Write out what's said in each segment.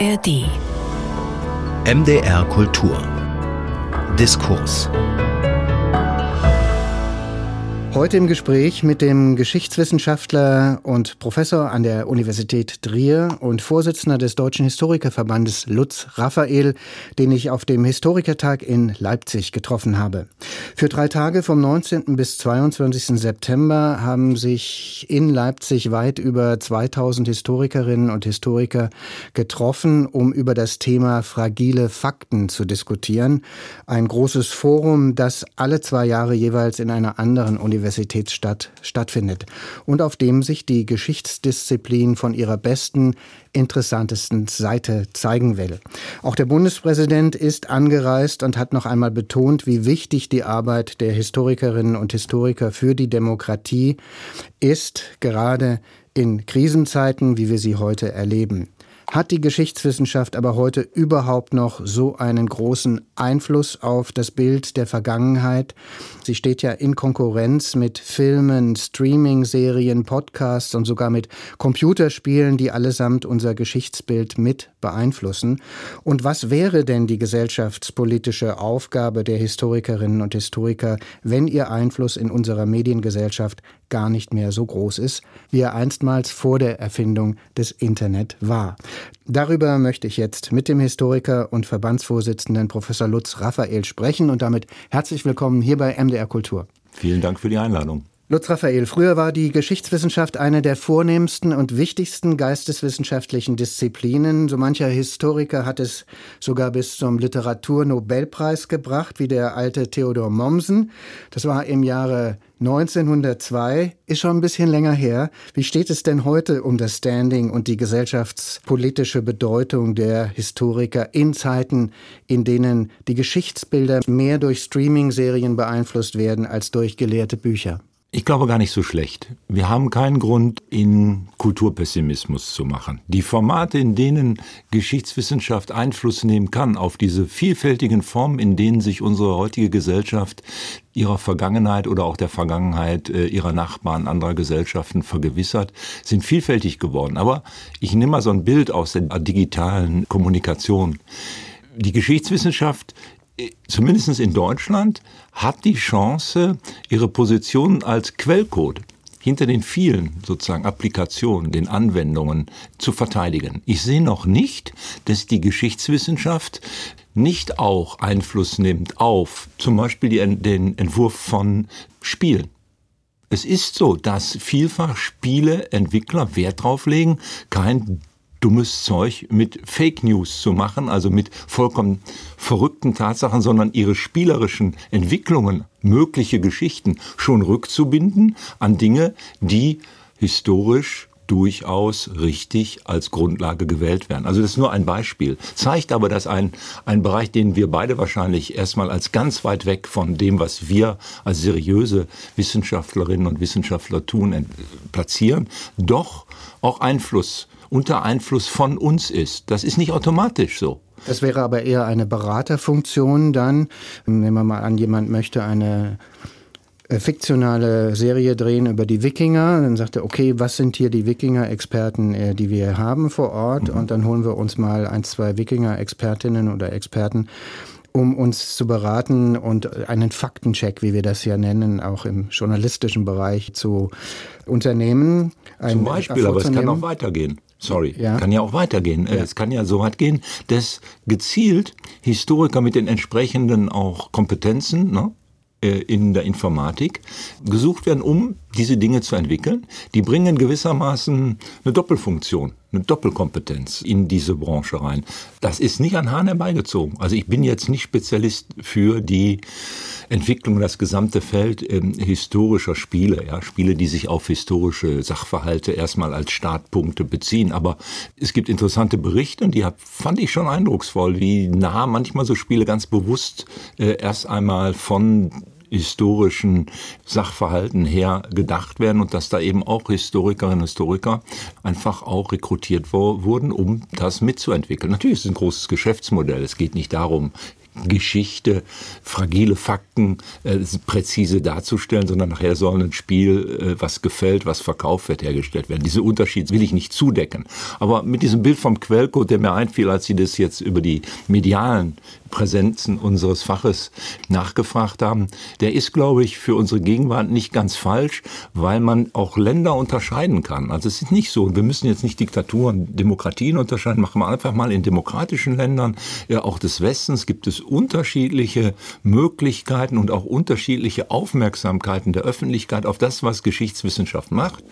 ARD MDR Kultur. Diskurs Heute im Gespräch mit dem Geschichtswissenschaftler und Professor an der Universität Trier und Vorsitzender des Deutschen Historikerverbandes Lutz Raphael, den ich auf dem Historikertag in Leipzig getroffen habe. Für drei Tage vom 19. bis 22. September haben sich in Leipzig weit über 2000 Historikerinnen und Historiker getroffen, um über das Thema fragile Fakten zu diskutieren. Ein großes Forum, das alle zwei Jahre jeweils in einer anderen Universität Universitätsstadt stattfindet und auf dem sich die Geschichtsdisziplin von ihrer besten, interessantesten Seite zeigen will. Auch der Bundespräsident ist angereist und hat noch einmal betont, wie wichtig die Arbeit der Historikerinnen und Historiker für die Demokratie ist, gerade in Krisenzeiten, wie wir sie heute erleben. Hat die Geschichtswissenschaft aber heute überhaupt noch so einen großen Einfluss auf das Bild der Vergangenheit? Sie steht ja in Konkurrenz mit Filmen, Streaming-Serien, Podcasts und sogar mit Computerspielen, die allesamt unser Geschichtsbild mit beeinflussen. Und was wäre denn die gesellschaftspolitische Aufgabe der Historikerinnen und Historiker, wenn ihr Einfluss in unserer Mediengesellschaft gar nicht mehr so groß ist, wie er einstmals vor der Erfindung des Internet war? Darüber möchte ich jetzt mit dem Historiker und Verbandsvorsitzenden Professor Lutz Raphael sprechen und damit herzlich willkommen hier bei MDR Kultur. Vielen Dank für die Einladung. Lutz Raphael, früher war die Geschichtswissenschaft eine der vornehmsten und wichtigsten geisteswissenschaftlichen Disziplinen. So mancher Historiker hat es sogar bis zum Literaturnobelpreis gebracht, wie der alte Theodor Mommsen. Das war im Jahre 1902, ist schon ein bisschen länger her. Wie steht es denn heute um das Standing und die gesellschaftspolitische Bedeutung der Historiker in Zeiten, in denen die Geschichtsbilder mehr durch Streaming-Serien beeinflusst werden als durch gelehrte Bücher? Ich glaube gar nicht so schlecht. Wir haben keinen Grund, in Kulturpessimismus zu machen. Die Formate, in denen Geschichtswissenschaft Einfluss nehmen kann auf diese vielfältigen Formen, in denen sich unsere heutige Gesellschaft ihrer Vergangenheit oder auch der Vergangenheit äh, ihrer Nachbarn anderer Gesellschaften vergewissert, sind vielfältig geworden. Aber ich nehme mal so ein Bild aus der digitalen Kommunikation. Die Geschichtswissenschaft zumindest in Deutschland, hat die Chance, ihre Position als Quellcode hinter den vielen sozusagen Applikationen, den Anwendungen zu verteidigen. Ich sehe noch nicht, dass die Geschichtswissenschaft nicht auch Einfluss nimmt auf zum Beispiel die, den Entwurf von Spielen. Es ist so, dass vielfach Spieleentwickler Wert drauf legen, kein dummes Zeug mit Fake News zu machen, also mit vollkommen verrückten Tatsachen, sondern ihre spielerischen Entwicklungen, mögliche Geschichten schon rückzubinden an Dinge, die historisch durchaus richtig als Grundlage gewählt werden. Also das ist nur ein Beispiel. Zeigt aber, dass ein, ein Bereich, den wir beide wahrscheinlich erstmal als ganz weit weg von dem, was wir als seriöse Wissenschaftlerinnen und Wissenschaftler tun, platzieren, doch auch Einfluss unter Einfluss von uns ist. Das ist nicht automatisch so. Das wäre aber eher eine Beraterfunktion dann. Nehmen wir mal an, jemand möchte eine äh, fiktionale Serie drehen über die Wikinger. Dann sagt er, okay, was sind hier die Wikinger-Experten, äh, die wir haben vor Ort? Mhm. Und dann holen wir uns mal ein, zwei Wikinger-Expertinnen oder Experten um uns zu beraten und einen Faktencheck, wie wir das ja nennen, auch im journalistischen Bereich zu unternehmen. Zum Beispiel, aber es kann auch weitergehen. Sorry, ja. kann ja auch weitergehen. Ja. Es kann ja so weit gehen, dass gezielt Historiker mit den entsprechenden auch Kompetenzen, ne, äh, in der Informatik gesucht werden, um diese Dinge zu entwickeln. Die bringen gewissermaßen eine Doppelfunktion, eine Doppelkompetenz in diese Branche rein. Das ist nicht an Hahn herbeigezogen. Also ich bin jetzt nicht Spezialist für die Entwicklung, das gesamte Feld äh, historischer Spiele, ja, Spiele, die sich auf historische Sachverhalte erstmal als Startpunkte beziehen. Aber es gibt interessante Berichte und die fand ich schon eindrucksvoll, wie nah manchmal so Spiele ganz bewusst äh, erst einmal von historischen Sachverhalten her gedacht werden und dass da eben auch Historikerinnen und Historiker einfach auch rekrutiert wurden, um das mitzuentwickeln. Natürlich ist es ein großes Geschäftsmodell. Es geht nicht darum, Geschichte, fragile Fakten äh, präzise darzustellen, sondern nachher soll ein Spiel, äh, was gefällt, was verkauft wird, hergestellt werden. Diese Unterschied will ich nicht zudecken. Aber mit diesem Bild vom Quellcode, der mir einfiel, als Sie das jetzt über die medialen Präsenzen unseres Faches nachgefragt haben, der ist, glaube ich, für unsere Gegenwart nicht ganz falsch, weil man auch Länder unterscheiden kann. Also es ist nicht so, wir müssen jetzt nicht Diktaturen, Demokratien unterscheiden, machen wir einfach mal in demokratischen Ländern, ja, auch des Westens gibt es unterschiedliche Möglichkeiten und auch unterschiedliche Aufmerksamkeiten der Öffentlichkeit auf das, was Geschichtswissenschaft macht.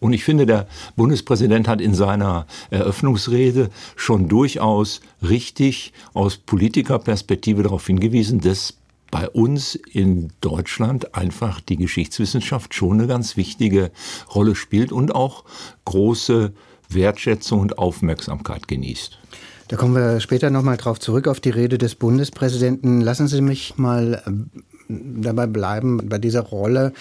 Und ich finde, der Bundespräsident hat in seiner Eröffnungsrede schon durchaus richtig aus Politikerperspektive darauf hingewiesen, dass bei uns in Deutschland einfach die Geschichtswissenschaft schon eine ganz wichtige Rolle spielt und auch große Wertschätzung und Aufmerksamkeit genießt. Da kommen wir später nochmal drauf zurück auf die Rede des Bundespräsidenten. Lassen Sie mich mal dabei bleiben, bei dieser Rolle,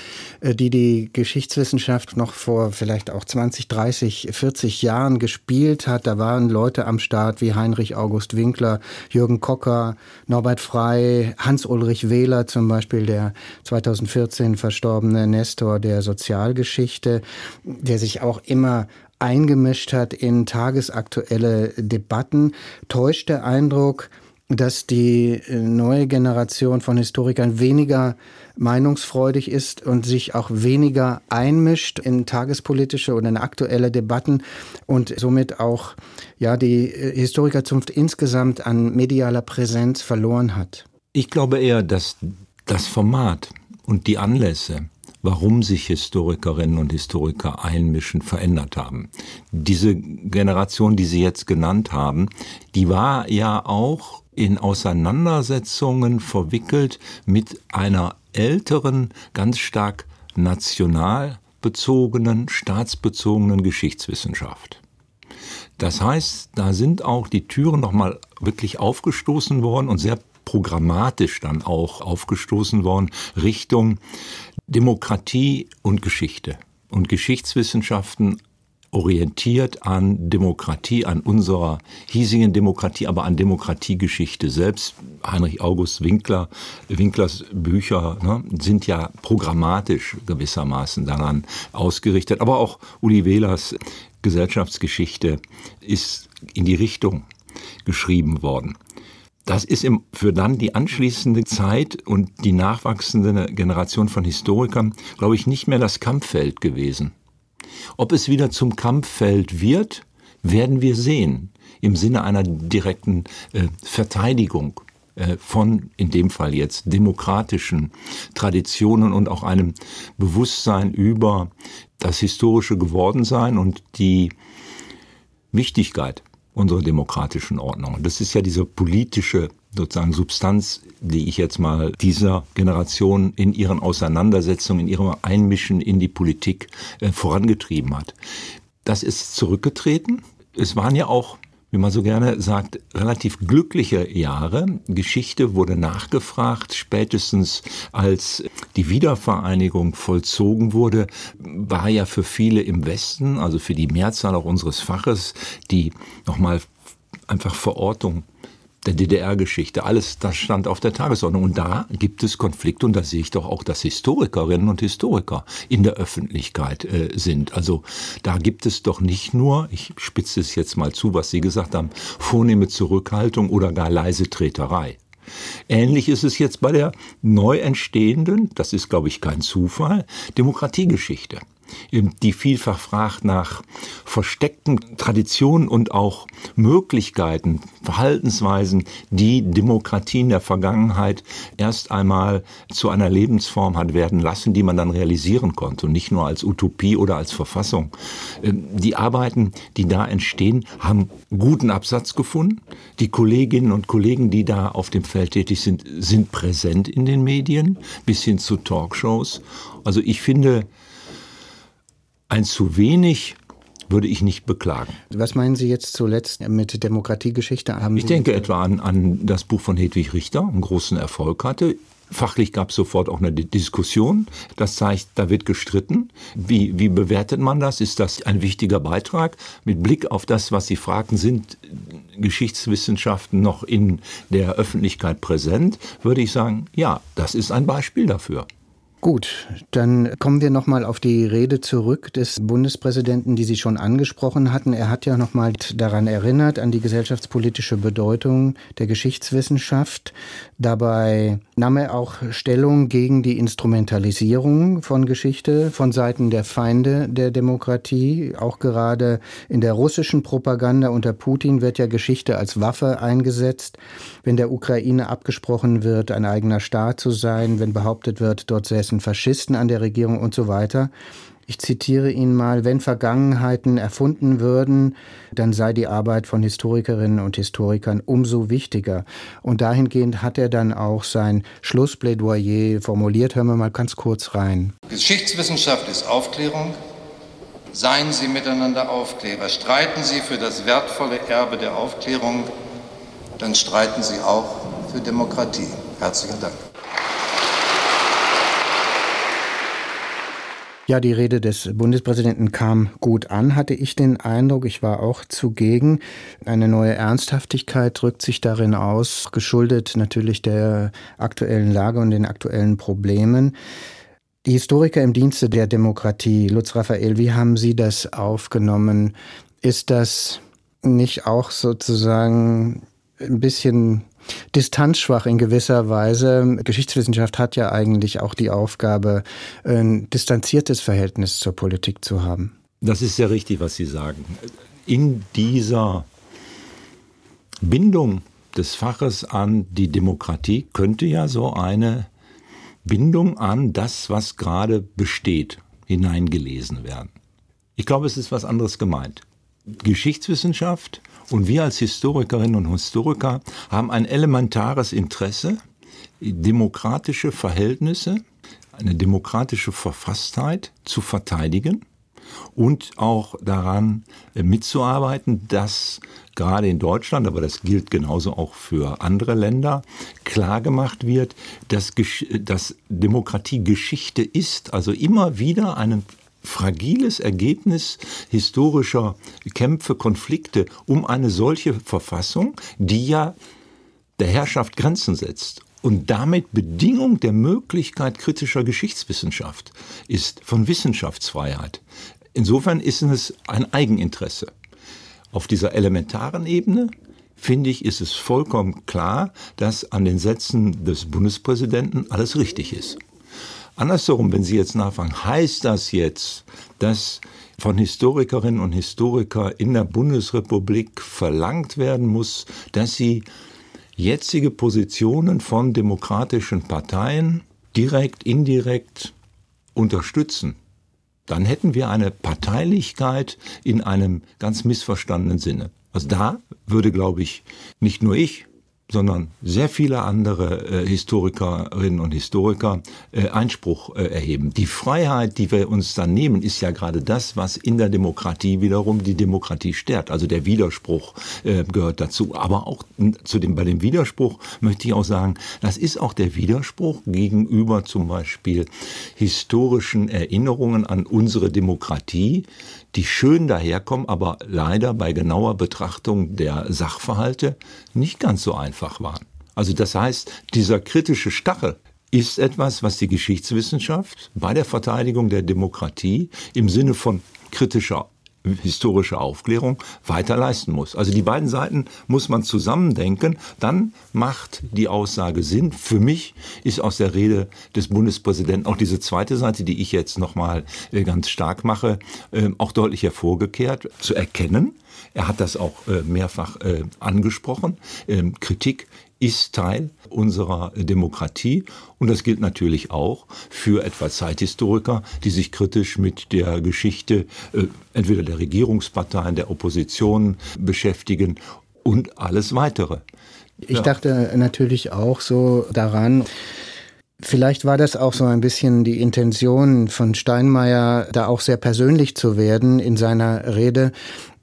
äh, die die Geschichtswissenschaft noch vor vielleicht auch 20, 30, 40 Jahren gespielt hat. Da waren Leute am Start wie Heinrich August Winkler, Jürgen Kocker, Norbert Frey, Hans-Ulrich Wähler zum Beispiel, der 2014 verstorbene Nestor der Sozialgeschichte, der sich auch immer eingemischt hat in tagesaktuelle Debatten. Täuscht der Eindruck, dass die äh, neue Generation von Historikern weniger meinungsfreudig ist und sich auch weniger einmischt in tagespolitische oder in aktuelle Debatten und somit auch ja die äh, Historikerzunft insgesamt an medialer Präsenz verloren hat. Ich glaube eher, dass das Format und die Anlässe warum sich Historikerinnen und Historiker einmischen, verändert haben. Diese Generation, die Sie jetzt genannt haben, die war ja auch in Auseinandersetzungen verwickelt mit einer älteren, ganz stark national bezogenen, staatsbezogenen Geschichtswissenschaft. Das heißt, da sind auch die Türen nochmal wirklich aufgestoßen worden und sehr programmatisch dann auch aufgestoßen worden Richtung Demokratie und Geschichte und Geschichtswissenschaften orientiert an Demokratie, an unserer hiesigen Demokratie, aber an Demokratiegeschichte selbst. Heinrich August Winkler, Winklers Bücher ne, sind ja programmatisch gewissermaßen daran ausgerichtet. Aber auch Uli Wählers Gesellschaftsgeschichte ist in die Richtung geschrieben worden. Das ist für dann die anschließende Zeit und die nachwachsende Generation von Historikern, glaube ich, nicht mehr das Kampffeld gewesen. Ob es wieder zum Kampffeld wird, werden wir sehen. Im Sinne einer direkten äh, Verteidigung äh, von, in dem Fall jetzt, demokratischen Traditionen und auch einem Bewusstsein über das historische Gewordensein und die Wichtigkeit unserer demokratischen Ordnung. Das ist ja diese politische sozusagen Substanz, die ich jetzt mal dieser Generation in ihren Auseinandersetzungen, in ihrem Einmischen in die Politik äh, vorangetrieben hat. Das ist zurückgetreten. Es waren ja auch wie man so gerne sagt, relativ glückliche Jahre. Geschichte wurde nachgefragt. Spätestens als die Wiedervereinigung vollzogen wurde, war ja für viele im Westen, also für die Mehrzahl auch unseres Faches, die nochmal einfach Verortung der DDR-Geschichte. Alles, das stand auf der Tagesordnung. Und da gibt es Konflikte und da sehe ich doch auch, dass Historikerinnen und Historiker in der Öffentlichkeit äh, sind. Also da gibt es doch nicht nur, ich spitze es jetzt mal zu, was Sie gesagt haben, vornehme Zurückhaltung oder gar leise Treterei. Ähnlich ist es jetzt bei der neu entstehenden, das ist glaube ich kein Zufall, Demokratiegeschichte die vielfach fragt nach versteckten Traditionen und auch Möglichkeiten, Verhaltensweisen, die Demokratien der Vergangenheit erst einmal zu einer Lebensform hat werden lassen, die man dann realisieren konnte und nicht nur als Utopie oder als Verfassung. Ähm, die Arbeiten, die da entstehen, haben guten Absatz gefunden. Die Kolleginnen und Kollegen, die da auf dem Feld tätig sind, sind präsent in den Medien, bis hin zu Talkshows. Also ich finde, ein zu wenig würde ich nicht beklagen. Was meinen Sie jetzt zuletzt mit Demokratiegeschichte? Haben ich denke etwa an, an das Buch von Hedwig Richter, einen großen Erfolg hatte. Fachlich gab es sofort auch eine Diskussion. Das zeigt, da wird gestritten. Wie, wie bewertet man das? Ist das ein wichtiger Beitrag? Mit Blick auf das, was Sie fragten, sind Geschichtswissenschaften noch in der Öffentlichkeit präsent? Würde ich sagen, ja, das ist ein Beispiel dafür. Gut, dann kommen wir nochmal auf die Rede zurück des Bundespräsidenten, die Sie schon angesprochen hatten. Er hat ja nochmal daran erinnert, an die gesellschaftspolitische Bedeutung der Geschichtswissenschaft. Dabei nahm er auch Stellung gegen die Instrumentalisierung von Geschichte von Seiten der Feinde der Demokratie. Auch gerade in der russischen Propaganda unter Putin wird ja Geschichte als Waffe eingesetzt. Wenn der Ukraine abgesprochen wird, ein eigener Staat zu sein, wenn behauptet wird, dort säße dessen Faschisten an der Regierung und so weiter. Ich zitiere ihn mal, wenn Vergangenheiten erfunden würden, dann sei die Arbeit von Historikerinnen und Historikern umso wichtiger. Und dahingehend hat er dann auch sein Schlussplädoyer formuliert. Hören wir mal ganz kurz rein. Geschichtswissenschaft ist Aufklärung. Seien Sie miteinander Aufklärer. Streiten Sie für das wertvolle Erbe der Aufklärung, dann streiten Sie auch für Demokratie. Herzlichen Dank. Ja, die Rede des Bundespräsidenten kam gut an, hatte ich den Eindruck. Ich war auch zugegen. Eine neue Ernsthaftigkeit drückt sich darin aus, geschuldet natürlich der aktuellen Lage und den aktuellen Problemen. Die Historiker im Dienste der Demokratie, Lutz Raphael, wie haben Sie das aufgenommen? Ist das nicht auch sozusagen ein bisschen distanzschwach in gewisser Weise. Geschichtswissenschaft hat ja eigentlich auch die Aufgabe, ein distanziertes Verhältnis zur Politik zu haben. Das ist sehr richtig, was Sie sagen. In dieser Bindung des Faches an die Demokratie könnte ja so eine Bindung an das, was gerade besteht, hineingelesen werden. Ich glaube, es ist was anderes gemeint. Geschichtswissenschaft und wir als Historikerinnen und Historiker haben ein elementares Interesse, demokratische Verhältnisse, eine demokratische Verfasstheit zu verteidigen und auch daran äh, mitzuarbeiten, dass gerade in Deutschland, aber das gilt genauso auch für andere Länder, klargemacht wird, dass, dass Demokratie Geschichte ist, also immer wieder einen fragiles Ergebnis historischer Kämpfe, Konflikte um eine solche Verfassung, die ja der Herrschaft Grenzen setzt und damit Bedingung der Möglichkeit kritischer Geschichtswissenschaft ist von Wissenschaftsfreiheit. Insofern ist es ein Eigeninteresse. Auf dieser elementaren Ebene finde ich, ist es vollkommen klar, dass an den Sätzen des Bundespräsidenten alles richtig ist. Andersherum, wenn Sie jetzt nachfragen, heißt das jetzt, dass von Historikerinnen und Historikern in der Bundesrepublik verlangt werden muss, dass sie jetzige Positionen von demokratischen Parteien direkt, indirekt unterstützen, dann hätten wir eine Parteilichkeit in einem ganz missverstandenen Sinne. Also da würde, glaube ich, nicht nur ich, sondern sehr viele andere äh, Historikerinnen und Historiker äh, Einspruch äh, erheben. Die Freiheit, die wir uns dann nehmen, ist ja gerade das, was in der Demokratie wiederum die Demokratie stärkt. Also der Widerspruch äh, gehört dazu. Aber auch zu dem, bei dem Widerspruch möchte ich auch sagen, das ist auch der Widerspruch gegenüber zum Beispiel historischen Erinnerungen an unsere Demokratie, die schön daherkommen, aber leider bei genauer Betrachtung der Sachverhalte nicht ganz so einfach waren. Also das heißt, dieser kritische Stachel ist etwas, was die Geschichtswissenschaft bei der Verteidigung der Demokratie im Sinne von kritischer historische Aufklärung weiter leisten muss. Also die beiden Seiten muss man zusammendenken, dann macht die Aussage Sinn. Für mich ist aus der Rede des Bundespräsidenten auch diese zweite Seite, die ich jetzt nochmal äh, ganz stark mache, ähm, auch deutlich hervorgekehrt, zu erkennen. Er hat das auch äh, mehrfach äh, angesprochen. Ähm, Kritik ist Teil unserer Demokratie und das gilt natürlich auch für etwa Zeithistoriker, die sich kritisch mit der Geschichte äh, entweder der Regierungsparteien, der Opposition beschäftigen und alles weitere. Ich ja. dachte natürlich auch so daran, Vielleicht war das auch so ein bisschen die Intention von Steinmeier, da auch sehr persönlich zu werden in seiner Rede.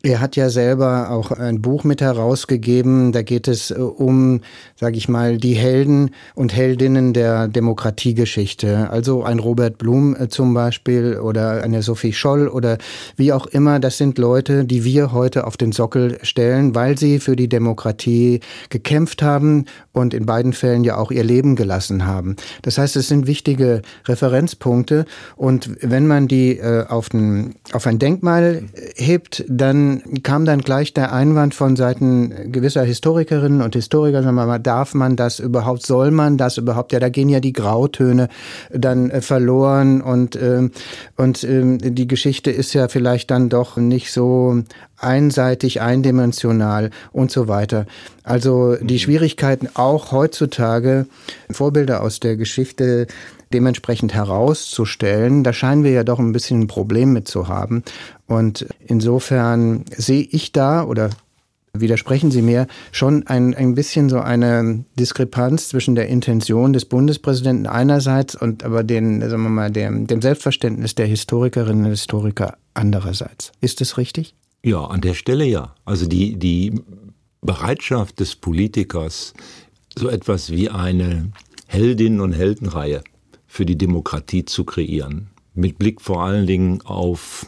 Er hat ja selber auch ein Buch mit herausgegeben. Da geht es äh, um, sage ich mal, die Helden und Heldinnen der Demokratiegeschichte. Also ein Robert Blum äh, zum Beispiel oder eine Sophie Scholl oder wie auch immer. Das sind Leute, die wir heute auf den Sockel stellen, weil sie für die Demokratie gekämpft haben und in beiden Fällen ja auch ihr Leben gelassen haben. Das heißt, es sind wichtige Referenzpunkte. Und wenn man die äh, auf, ein, auf ein Denkmal hebt, dann kam dann gleich der Einwand von Seiten gewisser Historikerinnen und Historiker, sagen wir mal, darf man das überhaupt, soll man das überhaupt? Ja, da gehen ja die Grautöne dann äh, verloren und, äh, und äh, die Geschichte ist ja vielleicht dann doch nicht so einseitig, eindimensional und so weiter. Also die mhm. Schwierigkeiten auch heutzutage, Vorbilder aus der Geschichte dementsprechend herauszustellen, da scheinen wir ja doch ein bisschen ein Problem mit zu haben. Und insofern sehe ich da oder widersprechen Sie mir, schon ein, ein bisschen so eine Diskrepanz zwischen der Intention des Bundespräsidenten einerseits und aber den, sagen wir mal, dem, dem Selbstverständnis der Historikerinnen und Historiker andererseits. Ist das richtig? Ja, an der Stelle ja. Also die, die Bereitschaft des Politikers, so etwas wie eine Heldinnen- und Heldenreihe für die Demokratie zu kreieren, mit Blick vor allen Dingen auf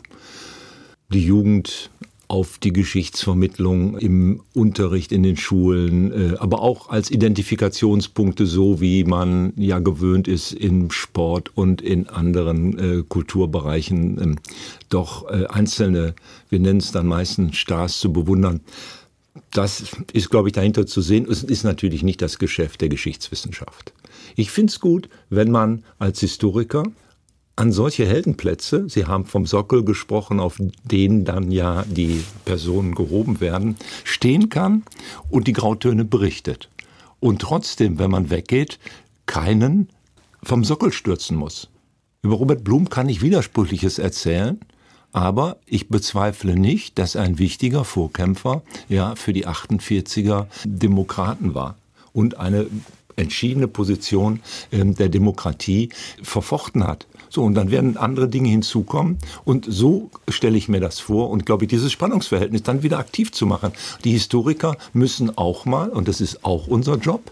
die Jugend, auf die Geschichtsvermittlung im Unterricht in den Schulen, äh, aber auch als Identifikationspunkte, so wie man ja gewöhnt ist im Sport und in anderen äh, Kulturbereichen, ähm, doch äh, einzelne, wir nennen es dann meistens Stars zu bewundern. Das ist, glaube ich, dahinter zu sehen. Es ist natürlich nicht das Geschäft der Geschichtswissenschaft. Ich finde es gut, wenn man als Historiker an solche Heldenplätze, Sie haben vom Sockel gesprochen, auf denen dann ja die Personen gehoben werden, stehen kann und die Grautöne berichtet. Und trotzdem, wenn man weggeht, keinen vom Sockel stürzen muss. Über Robert Blum kann ich Widersprüchliches erzählen, aber ich bezweifle nicht, dass er ein wichtiger Vorkämpfer ja für die 48er Demokraten war und eine entschiedene Position ähm, der Demokratie verfochten hat. So, und dann werden andere Dinge hinzukommen. Und so stelle ich mir das vor und glaube ich, dieses Spannungsverhältnis dann wieder aktiv zu machen. Die Historiker müssen auch mal, und das ist auch unser Job,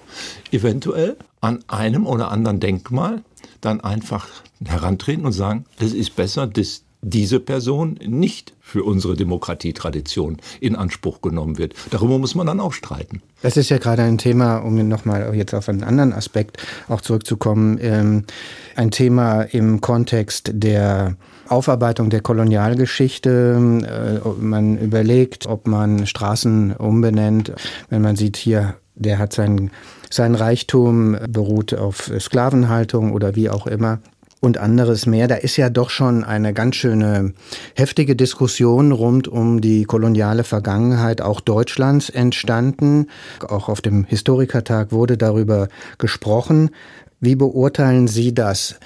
eventuell an einem oder anderen Denkmal dann einfach herantreten und sagen, es ist besser, dass diese Person nicht für unsere Demokratietradition in Anspruch genommen wird. Darüber muss man dann auch streiten. Das ist ja gerade ein Thema, um nochmal jetzt auf einen anderen Aspekt auch zurückzukommen, ähm, ein Thema im Kontext der Aufarbeitung der Kolonialgeschichte. Äh, man überlegt, ob man Straßen umbenennt. Wenn man sieht hier, der hat sein, sein Reichtum beruht auf Sklavenhaltung oder wie auch immer und anderes mehr. Da ist ja doch schon eine ganz schöne heftige Diskussion rund um die koloniale Vergangenheit auch Deutschlands entstanden. Auch auf dem Historikertag wurde darüber gesprochen. Wie beurteilen Sie das?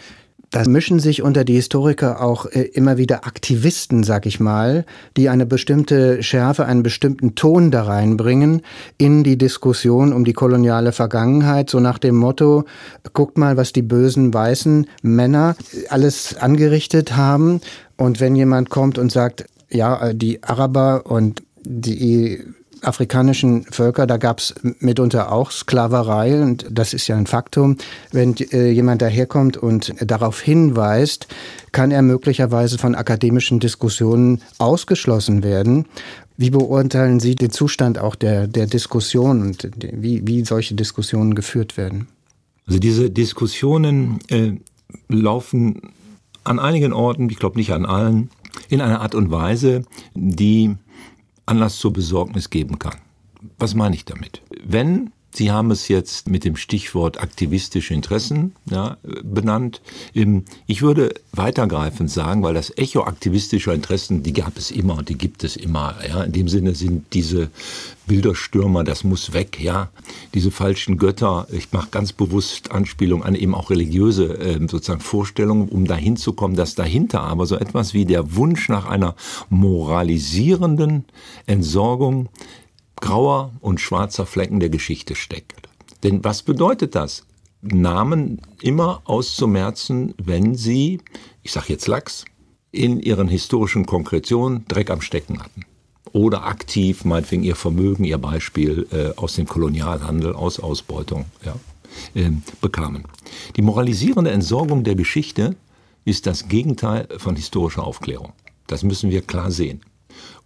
Da mischen sich unter die Historiker auch äh, immer wieder Aktivisten, sag ich mal, die eine bestimmte Schärfe, einen bestimmten Ton da reinbringen in die Diskussion um die koloniale Vergangenheit, so nach dem Motto, guckt mal, was die bösen weißen Männer alles angerichtet haben. Und wenn jemand kommt und sagt, ja, äh, die Araber und die afrikanischen Völker, da gab es mitunter auch Sklaverei und das ist ja ein Faktum. Wenn äh, jemand daherkommt und darauf hinweist, kann er möglicherweise von akademischen Diskussionen ausgeschlossen werden. Wie beurteilen Sie den Zustand auch der, der Diskussion und wie, wie solche Diskussionen geführt werden? Also diese Diskussionen äh, laufen an einigen Orten, ich glaube nicht an allen, in einer Art und Weise, die Anlass zur Besorgnis geben kann. Was meine ich damit? Wenn Sie haben es jetzt mit dem Stichwort aktivistische Interessen ja, benannt. Ich würde weitergreifend sagen, weil das Echo aktivistischer Interessen, die gab es immer die gibt es immer. Ja. In dem Sinne sind diese Bilderstürmer, das muss weg, ja. Diese falschen Götter, ich mache ganz bewusst Anspielung an eben auch religiöse äh, sozusagen Vorstellungen, um dahin zu kommen, dass dahinter aber so etwas wie der Wunsch nach einer moralisierenden Entsorgung grauer und schwarzer Flecken der Geschichte steckt. Denn was bedeutet das? Namen immer auszumerzen, wenn sie, ich sage jetzt Lachs, in ihren historischen Konkretionen Dreck am Stecken hatten. oder aktiv, meinetwegen ihr Vermögen, ihr Beispiel äh, aus dem Kolonialhandel, aus Ausbeutung ja, äh, bekamen. Die moralisierende Entsorgung der Geschichte ist das Gegenteil von historischer Aufklärung. Das müssen wir klar sehen.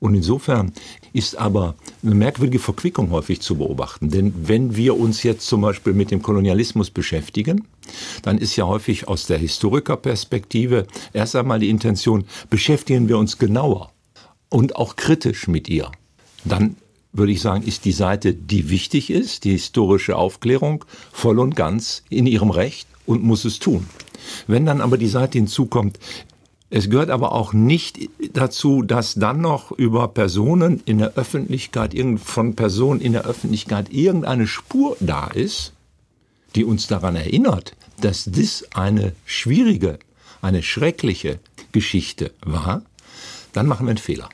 Und insofern ist aber eine merkwürdige Verquickung häufig zu beobachten. Denn wenn wir uns jetzt zum Beispiel mit dem Kolonialismus beschäftigen, dann ist ja häufig aus der Historikerperspektive erst einmal die Intention, beschäftigen wir uns genauer und auch kritisch mit ihr. Dann würde ich sagen, ist die Seite, die wichtig ist, die historische Aufklärung, voll und ganz in ihrem Recht und muss es tun. Wenn dann aber die Seite hinzukommt, es gehört aber auch nicht dazu, dass dann noch über Personen in der Öffentlichkeit, von Personen in der Öffentlichkeit irgendeine Spur da ist, die uns daran erinnert, dass das eine schwierige, eine schreckliche Geschichte war, dann machen wir einen Fehler.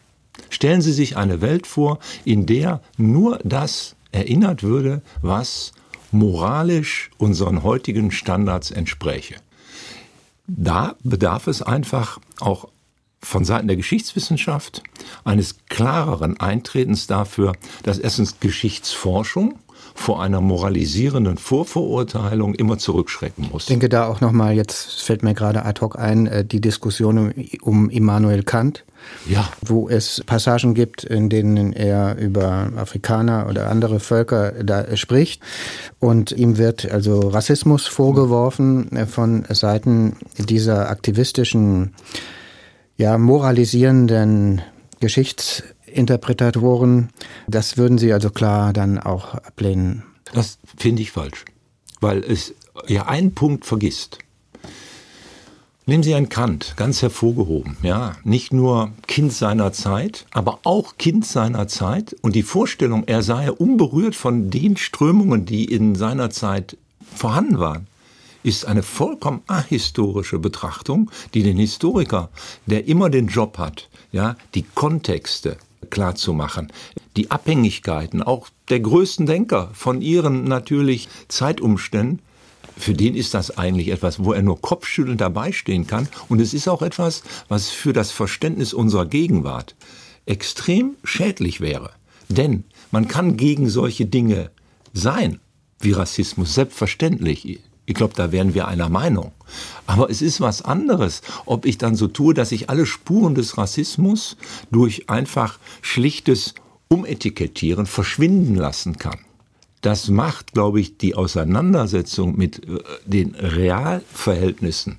Stellen Sie sich eine Welt vor, in der nur das erinnert würde, was moralisch unseren heutigen Standards entspräche. Da bedarf es einfach auch von Seiten der Geschichtswissenschaft eines klareren Eintretens dafür, dass erstens Geschichtsforschung vor einer moralisierenden Vorverurteilung immer zurückschrecken muss. Ich denke da auch nochmal, jetzt fällt mir gerade ad hoc ein, äh, die Diskussion um, Immanuel Kant, ja. wo es Passagen gibt, in denen er über Afrikaner oder andere Völker da spricht und ihm wird also Rassismus vorgeworfen äh, von Seiten dieser aktivistischen, ja, moralisierenden Geschichts Interpretatoren. Das würden Sie also klar dann auch ablehnen. Das finde ich falsch, weil es ja einen Punkt vergisst. Nehmen Sie einen Kant, ganz hervorgehoben, ja, nicht nur Kind seiner Zeit, aber auch Kind seiner Zeit und die Vorstellung, er sei unberührt von den Strömungen, die in seiner Zeit vorhanden waren, ist eine vollkommen ahistorische Betrachtung, die den Historiker, der immer den Job hat, ja, die Kontexte, klar zu machen. Die Abhängigkeiten auch der größten Denker von ihren natürlich Zeitumständen, für den ist das eigentlich etwas, wo er nur kopfschüttelnd dabei stehen kann. Und es ist auch etwas, was für das Verständnis unserer Gegenwart extrem schädlich wäre. Denn man kann gegen solche Dinge sein, wie Rassismus, selbstverständlich. Ich glaube, da wären wir einer Meinung. Aber es ist was anderes, ob ich dann so tue, dass ich alle Spuren des Rassismus durch einfach schlichtes Umetikettieren verschwinden lassen kann. Das macht, glaube ich, die Auseinandersetzung mit äh, den Realverhältnissen,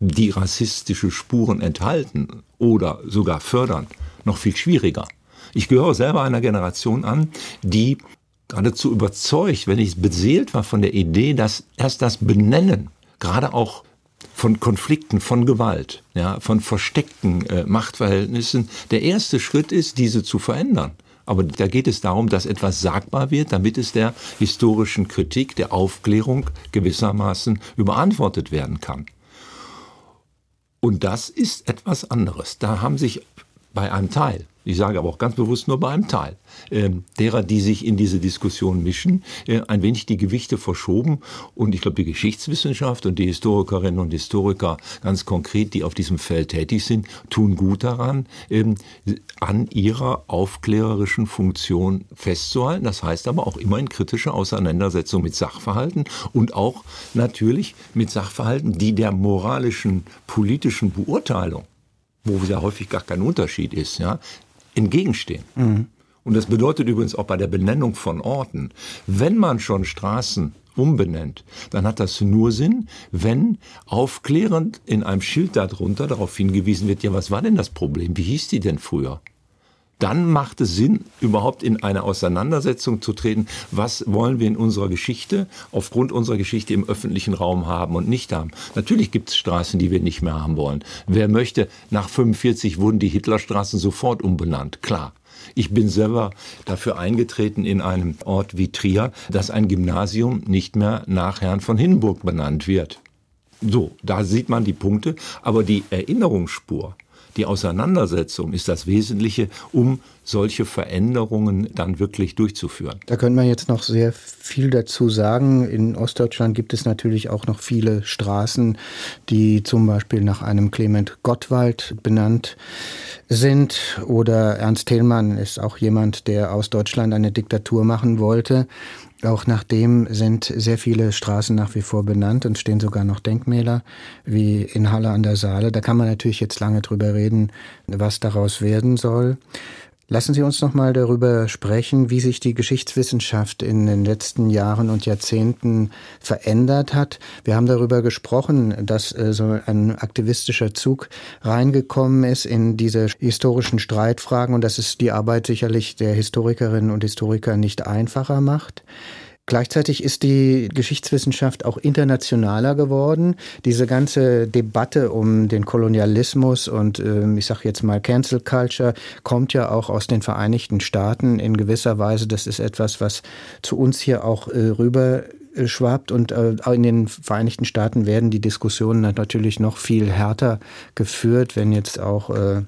die rassistische Spuren enthalten oder sogar fördern, noch viel schwieriger. Ich gehöre selber einer Generation an, die geradezu überzeugt, wenn ich beseelt war von der Idee, dass erst das Benennen, gerade auch von Konflikten, von Gewalt, ja, von versteckten äh, Machtverhältnissen, der erste Schritt ist, diese zu verändern. Aber da geht es darum, dass etwas sagbar wird, damit es der historischen Kritik, der Aufklärung gewissermaßen überantwortet werden kann. Und das ist etwas anderes. Da haben sich bei einem Teil ich sage aber auch ganz bewusst nur bei einem Teil äh, derer, die sich in diese Diskussion mischen, äh, ein wenig die Gewichte verschoben. Und ich glaube, die Geschichtswissenschaft und die Historikerinnen und Historiker ganz konkret, die auf diesem Feld tätig sind, tun gut daran, ähm, an ihrer aufklärerischen Funktion festzuhalten. Das heißt aber auch immer in kritischer Auseinandersetzung mit Sachverhalten und auch natürlich mit Sachverhalten, die der moralischen, politischen Beurteilung wo ja häufig gar kein Unterschied ist, ja, entgegenstehen. Mhm. Und das bedeutet übrigens auch bei der Benennung von Orten, wenn man schon Straßen umbenennt, dann hat das nur Sinn, wenn aufklärend in einem Schild darunter darauf hingewiesen wird, ja, was war denn das Problem? Wie hieß die denn früher? Dann macht es Sinn, überhaupt in eine Auseinandersetzung zu treten. Was wollen wir in unserer Geschichte, aufgrund unserer Geschichte im öffentlichen Raum haben und nicht haben? Natürlich gibt es Straßen, die wir nicht mehr haben wollen. Wer möchte, nach 45 wurden die Hitlerstraßen sofort umbenannt. Klar. Ich bin selber dafür eingetreten in einem Ort wie Trier, dass ein Gymnasium nicht mehr nach Herrn von Hindenburg benannt wird. So, da sieht man die Punkte, aber die Erinnerungsspur, die Auseinandersetzung ist das Wesentliche, um solche Veränderungen dann wirklich durchzuführen. Da können wir jetzt noch sehr viel dazu sagen. In Ostdeutschland gibt es natürlich auch noch viele Straßen, die zum Beispiel nach einem Clement Gottwald benannt sind. Oder Ernst Thälmann ist auch jemand, der aus Deutschland eine Diktatur machen wollte. Auch nach dem sind sehr viele Straßen nach wie vor benannt und stehen sogar noch Denkmäler, wie in Halle an der Saale. Da kann man natürlich jetzt lange drüber reden, was daraus werden soll. Lassen Sie uns noch mal darüber sprechen, wie sich die Geschichtswissenschaft in den letzten Jahren und Jahrzehnten verändert hat. Wir haben darüber gesprochen, dass äh, so ein aktivistischer Zug reingekommen ist in diese historischen Streitfragen und dass es die Arbeit sicherlich der Historikerinnen und Historiker nicht einfacher macht. Gleichzeitig ist die Geschichtswissenschaft auch internationaler geworden. Diese ganze Debatte um den Kolonialismus und äh, ich sage jetzt mal Cancel Culture kommt ja auch aus den Vereinigten Staaten in gewisser Weise. Das ist etwas, was zu uns hier auch äh, rüber schwappt und äh, in den Vereinigten Staaten werden die Diskussionen natürlich noch viel härter geführt, wenn jetzt auch äh,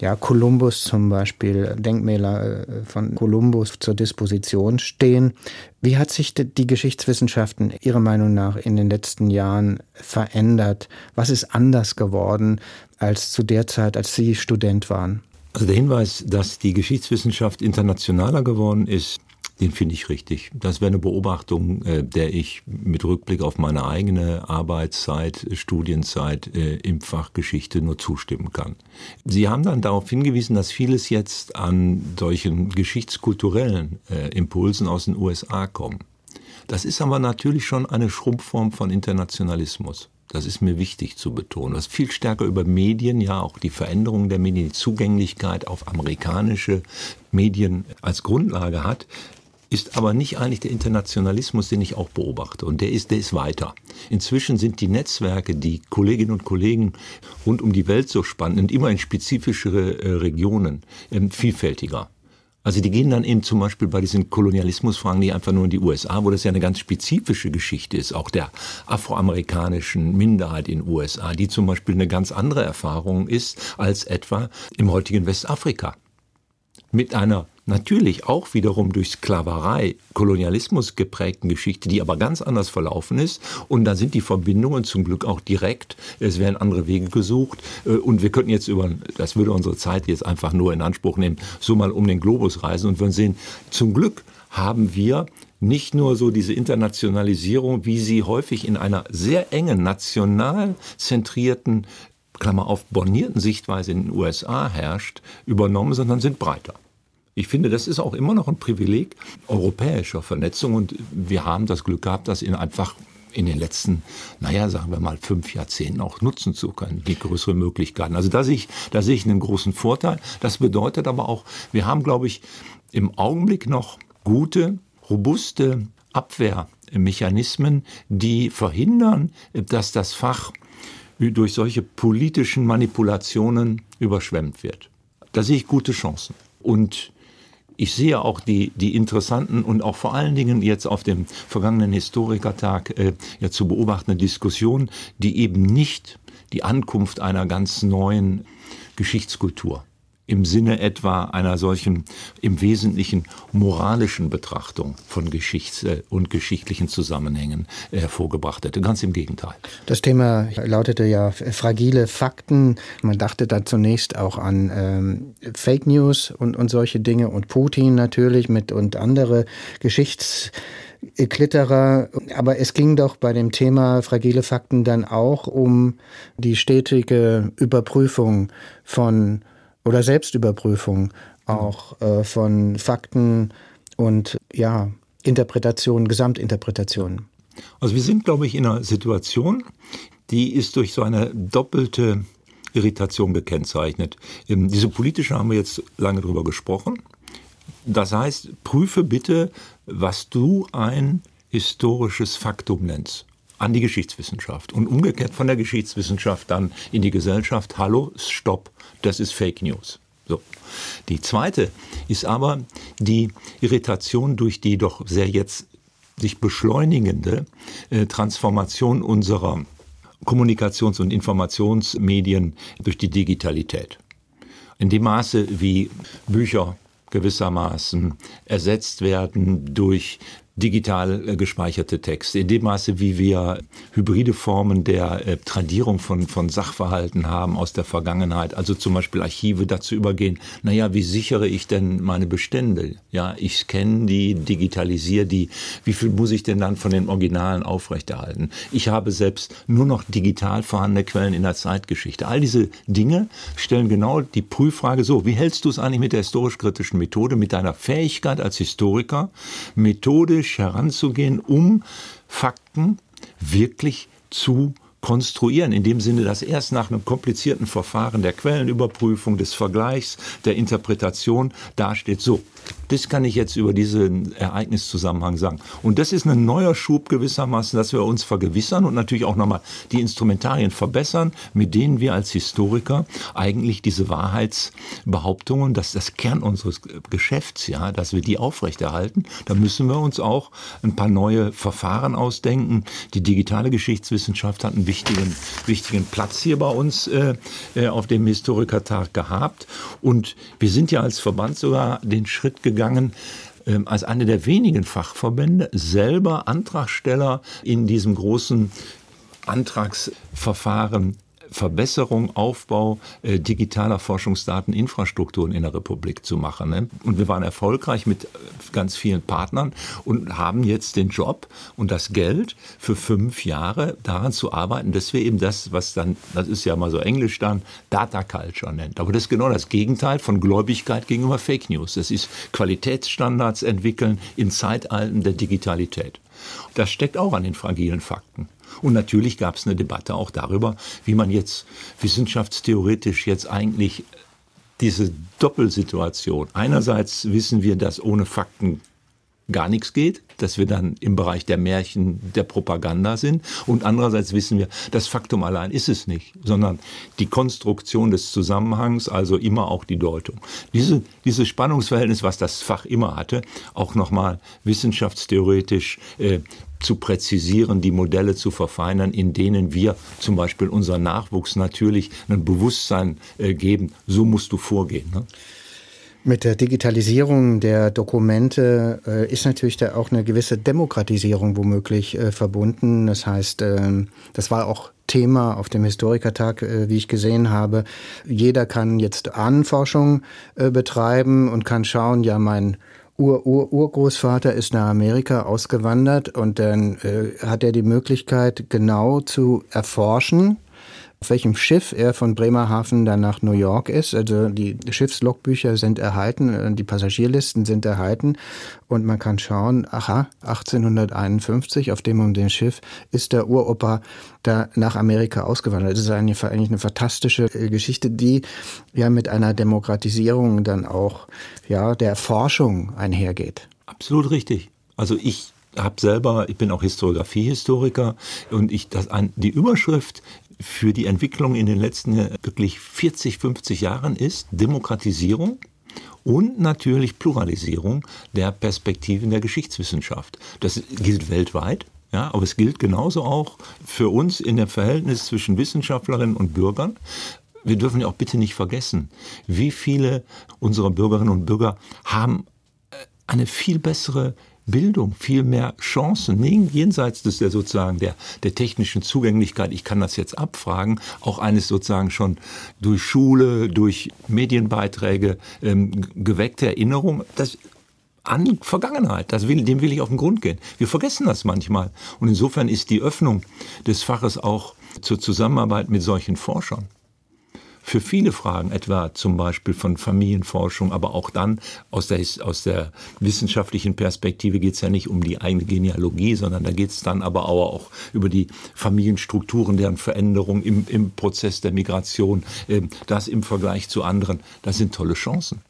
ja, Kolumbus zum Beispiel, Denkmäler äh, von Kolumbus zur Disposition stehen. Wie hat sich die Geschichtswissenschaften Ihrer Meinung nach in den letzten Jahren verändert? Was ist anders geworden als zu der Zeit, als Sie Student waren? Also der Hinweis, dass die Geschichtswissenschaft internationaler geworden ist, den finde ich richtig. Das wäre eine Beobachtung, äh, der ich mit Rückblick auf meine eigene Arbeitszeit, Studienzeit äh, im Fach Geschichte nur zustimmen kann. Sie haben dann darauf hingewiesen, dass vieles jetzt an solchen geschichtskulturellen äh, Impulsen aus den USA kommt. Das ist aber natürlich schon eine Schrumpfform von Internationalismus. Das ist mir wichtig zu betonen. Was viel stärker über Medien, ja auch die Veränderung der Medien, die Zugänglichkeit auf amerikanische Medien als Grundlage hat, ist aber nicht eigentlich der Internationalismus, den ich auch beobachte. Und der ist, der ist weiter. Inzwischen sind die Netzwerke, die Kolleginnen und Kollegen rund um die Welt so spannend und immer in spezifischere äh, Regionen ähm, vielfältiger. Also die gehen dann eben zum Beispiel bei diesen Kolonialismusfragen nicht einfach nur in die USA, wo das ja eine ganz spezifische Geschichte ist, auch der afroamerikanischen Minderheit in den USA, die zum Beispiel eine ganz andere Erfahrung ist als etwa im heutigen Westafrika. Mit einer natürlich auch wiederum durch Sklaverei, Kolonialismus geprägten Geschichte, die aber ganz anders verlaufen ist. Und da sind die Verbindungen zum Glück auch direkt. Es werden andere Wege gesucht. Äh, und wir könnten jetzt über, das würde unsere Zeit jetzt einfach nur in Anspruch nehmen, so mal um den Globus reisen und würden sehen, zum Glück haben wir nicht nur so diese Internationalisierung, wie sie häufig in einer sehr engen, national zentrierten Klammer auf, bornierten Sichtweise in den USA herrscht, übernommen, sondern sind breiter. Ich finde, das ist auch immer noch ein Privileg europäischer Vernetzung und wir haben das Glück gehabt, das in einfach in den letzten, naja, sagen wir mal, fünf Jahrzehnten auch nutzen zu können, die größere Möglichkeiten. Also da sehe ich, da sehe ich einen großen Vorteil. Das bedeutet aber auch, wir haben, glaube ich, im Augenblick noch gute, robuste Abwehrmechanismen, die verhindern, dass das Fach durch solche politischen Manipulationen überschwemmt wird. Da sehe ich gute Chancen. Und ich sehe auch die, die interessanten und auch vor allen Dingen jetzt auf dem vergangenen Historikertag äh, ja, zu beobachtende Diskussion, die eben nicht die Ankunft einer ganz neuen Geschichtskultur im Sinne etwa einer solchen im Wesentlichen moralischen Betrachtung von Geschichts- äh, und geschichtlichen Zusammenhängen hervorgebracht hätte. Ganz im Gegenteil. Das Thema lautete ja fragile Fakten. Man dachte da zunächst auch an ähm, Fake News und, und solche Dinge und Putin natürlich mit und andere Geschichts Klitterer. Aber es ging doch bei dem Thema fragile Fakten dann auch um die stetige Überprüfung von oder Selbstüberprüfung auch äh, von Fakten und ja, Interpretationen, Gesamtinterpretationen. Also wir sind, glaube ich, in einer Situation, die ist durch so eine doppelte Irritation gekennzeichnet. Ähm, diese politische haben wir jetzt lange drüber gesprochen. Das heißt, prüfe bitte, was du ein historisches Faktum nennst an die Geschichtswissenschaft und umgekehrt von der Geschichtswissenschaft dann in die Gesellschaft. Hallo, stopp, das ist Fake News. So. Die zweite ist aber die Irritation durch die doch sehr jetzt sich beschleunigende äh, Transformation unserer Kommunikations- und Informationsmedien durch die Digitalität. In dem Maße, wie Bücher gewissermaßen ersetzt werden durch digital äh, gespeicherte Texte. In dem Maße, wie wir hybride Formen der äh, Tradierung von, von Sachverhalten haben aus der Vergangenheit, also zum Beispiel Archive dazu übergehen, naja, wie sichere ich denn meine Bestände? Ja, ich scanne die, digitalisiere die, wie viel muss ich denn dann von den Originalen aufrechterhalten? Ich habe selbst nur noch digital vorhandene Quellen in der Zeitgeschichte. All diese Dinge stellen genau die Prüffrage so, wie hältst du es eigentlich mit der historisch-kritischen Methode, mit deiner Fähigkeit als Historiker, methodisch kritisch heranzugehen, um Fakten wirklich zu konstruieren, in dem Sinne, dass erst nach einem komplizierten Verfahren der Quellenüberprüfung, des Vergleichs, der Interpretation dasteht, so, das kann ich jetzt über diesen Ereigniszusammenhang sagen. Und das ist ein neuer Schub gewissermaßen, dass wir uns vergewissern und natürlich auch nochmal die Instrumentarien verbessern, mit denen wir als Historiker eigentlich diese Wahrheitsbehauptungen, das ist das Kern unseres Geschäfts, ja, dass wir die aufrechterhalten. Da müssen wir uns auch ein paar neue Verfahren ausdenken. Die digitale Geschichtswissenschaft hat einen wichtigen, wichtigen Platz hier bei uns äh, äh auf dem Historikertag gehabt. Und wir sind ja als Verband sogar den Schritt gegangen, ähm, als eine der wenigen Fachverbände selber Antragsteller in diesem großen Antragsverfahren Verbesserung, Aufbau äh, digitaler Forschungsdateninfrastrukturen in der Republik zu machen. Ne? Und wir waren erfolgreich mit äh, ganz vielen Partnern und haben jetzt den Job und das Geld für fünf Jahre daran zu arbeiten, dass wir eben das, was dann, das ist ja mal so Englisch dann, Data Culture nennt. Aber das ist genau das Gegenteil von Gläubigkeit gegenüber Fake News. Das ist Qualitätsstandards entwickeln in Zeitalten der Digitalität. Das steckt auch an den fragilen Fakten. Und natürlich gab es eine Debatte auch darüber, wie man jetzt wissenschaftstheoretisch jetzt eigentlich diese Doppelsituation. Einerseits wissen wir, dass ohne Fakten gar nichts geht, dass wir dann im Bereich der Märchen, der Propaganda sind. Und andererseits wissen wir, das Faktum allein ist es nicht, sondern die Konstruktion des Zusammenhangs, also immer auch die Deutung. Diese, dieses Spannungsverhältnis, was das Fach immer hatte, auch nochmal wissenschaftstheoretisch äh, zu präzisieren, die Modelle zu verfeinern, in denen wir zum Beispiel unseren Nachwuchs natürlich ein Bewusstsein äh, geben, so musst du vorgehen. Ne? Mit der Digitalisierung der Dokumente äh, ist natürlich da auch eine gewisse Demokratisierung womöglich äh, verbunden. Das heißt, äh, das war auch Thema auf dem Historikertag, äh, wie ich gesehen habe. Jeder kann jetzt Ahnenforschung äh, betreiben und kann schauen, ja, mein Ur-Ur-Urgroßvater ist nach Amerika ausgewandert und dann äh, hat er die Möglichkeit, genau zu erforschen, auf welchem Schiff er von Bremerhaven dann nach New York ist. Also die Schiffslogbücher sind erhalten, äh, die Passagierlisten sind erhalten und man kann schauen, aha, 1851 auf dem und dem Schiff ist der Uropa da nach Amerika ausgewandert. Das ist eigentlich eine fantastische äh, Geschichte, die ja mit einer Demokratisierung dann auch ja der Forschung einhergeht. Absolut richtig. Also ich habe selber, ich bin auch Historiografiehistoriker und ich das an die Überschrift für die Entwicklung in den letzten äh, wirklich 40, 50 Jahren ist Demokratisierung und natürlich Pluralisierung der Perspektiven der Geschichtswissenschaft. Das gilt weltweit. Ja, aber es gilt genauso auch für uns in dem Verhältnis zwischen Wissenschaftlerinnen und Bürgern. Wir dürfen ja auch bitte nicht vergessen, wie viele unserer Bürgerinnen und Bürger haben äh, eine viel bessere Bildung, viel mehr Chancen, jenseits des der sozusagen der, der technischen Zugänglichkeit, ich kann das jetzt abfragen, auch eines sozusagen schon durch Schule, durch Medienbeiträge ähm, geweckte Erinnerung, das an Vergangenheit. Das will, dem will ich auf den Grund gehen. Wir vergessen das manchmal. Und insofern ist die Öffnung des Faches auch zur Zusammenarbeit mit solchen Forschern für viele Fragen, etwa zum Beispiel von Familienforschung, aber auch dann aus der, aus der wissenschaftlichen Perspektive geht es ja nicht um die eigene Genealogie, sondern da geht es dann aber auch über die Familienstrukturen, deren Veränderung im, im Prozess der Migration, äh, das im Vergleich zu anderen, das sind tolle Chancen.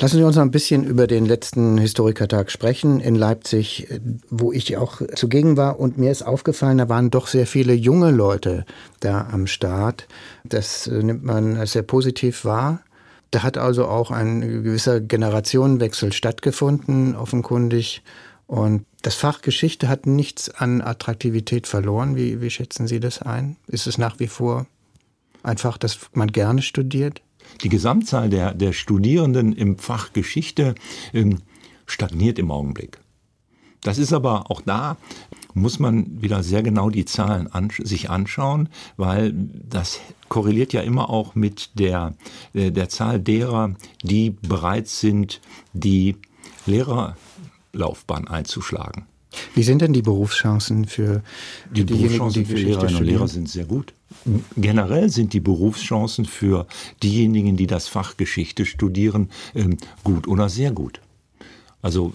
Lassen Sie uns noch ein bisschen über den letzten Historikertag sprechen in Leipzig, wo ich auch zugegen war. Und mir ist aufgefallen, da waren doch sehr viele junge Leute da am Start. Das äh, nimmt man sehr positiv wahr. Da hat also auch ein gewisser Generationenwechsel stattgefunden, offenkundig. Und Das Fach Geschichte hat nichts an Attraktivität verloren. Wie, wie schätzen Sie das ein? Ist es nach wie vor einfach, dass man gerne studiert? Die Gesamtzahl der, der Studierenden im Fach Geschichte ähm, stagniert im Augenblick. Das ist aber auch da, muss man wieder sehr genau die Zahlen an, sich anschauen, weil das korreliert ja immer auch mit der, äh, der Zahl derer, die bereit sind, die Lehrerlaufbahn einzuschlagen. Wie sind denn die Berufschancen für die Berufschancen die für Lehrerinnen und Lehrer sind sehr gut. Generell sind die Berufschancen für diejenigen, die das Fach Geschichte studieren, ähm, gut oder sehr gut. Also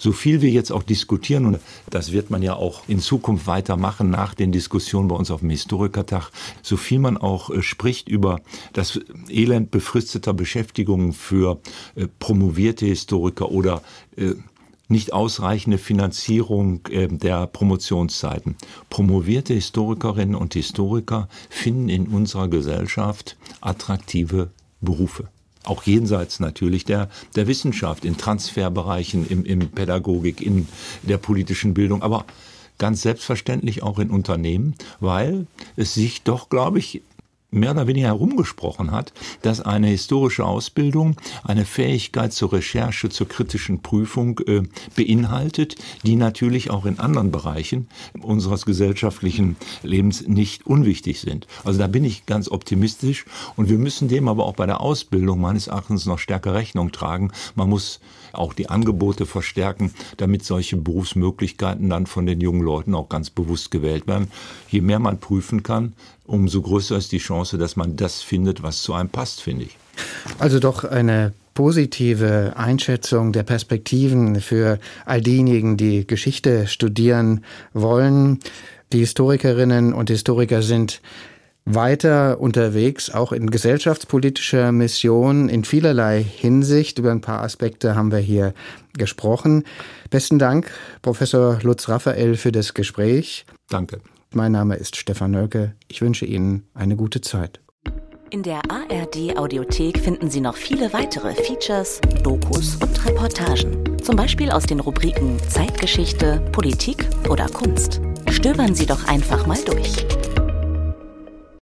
so viel wir jetzt auch diskutieren, und das wird man ja auch in Zukunft weitermachen nach den Diskussionen bei uns auf dem Historikertag, so viel man auch äh, spricht über das Elend befristeter Beschäftigungen für äh, promovierte Historiker oder äh, nicht ausreichende Finanzierung äh, der Promotionszeiten. Promovierte Historikerinnen und Historiker finden in unserer Gesellschaft attraktive Berufe auch jenseits natürlich der, der Wissenschaft, in Transferbereichen, im, im Pädagogik, in der politischen Bildung, aber ganz selbstverständlich auch in Unternehmen, weil es sich doch, glaube ich, mehr oder weniger herumgesprochen hat, dass eine historische Ausbildung eine Fähigkeit zur Recherche, zur kritischen Prüfung äh, beinhaltet, die natürlich auch in anderen Bereichen unseres gesellschaftlichen Lebens nicht unwichtig sind. Also da bin ich ganz optimistisch und wir müssen dem aber auch bei der Ausbildung meines Erachtens noch stärker Rechnung tragen. Man muss auch die Angebote verstärken, damit solche Berufsmöglichkeiten dann von den jungen Leuten auch ganz bewusst gewählt werden. Je mehr man prüfen kann, umso größer ist die Chance, dass man das findet, was zu einem passt, finde ich. Also doch eine positive Einschätzung der Perspektiven für all diejenigen, die Geschichte studieren wollen. Die Historikerinnen und Historiker sind weiter unterwegs, auch in gesellschaftspolitischer Mission in vielerlei Hinsicht. Über ein paar Aspekte haben wir hier gesprochen. Besten Dank, Professor Lutz Raphael, für das Gespräch. Danke. Mein Name ist Stefan Nölke. Ich wünsche Ihnen eine gute Zeit. In der ARD Audiothek finden Sie noch viele weitere Features, Dokus und Reportagen. Zum Beispiel aus den Rubriken Zeitgeschichte, Politik oder Kunst. Stöbern Sie doch einfach mal durch.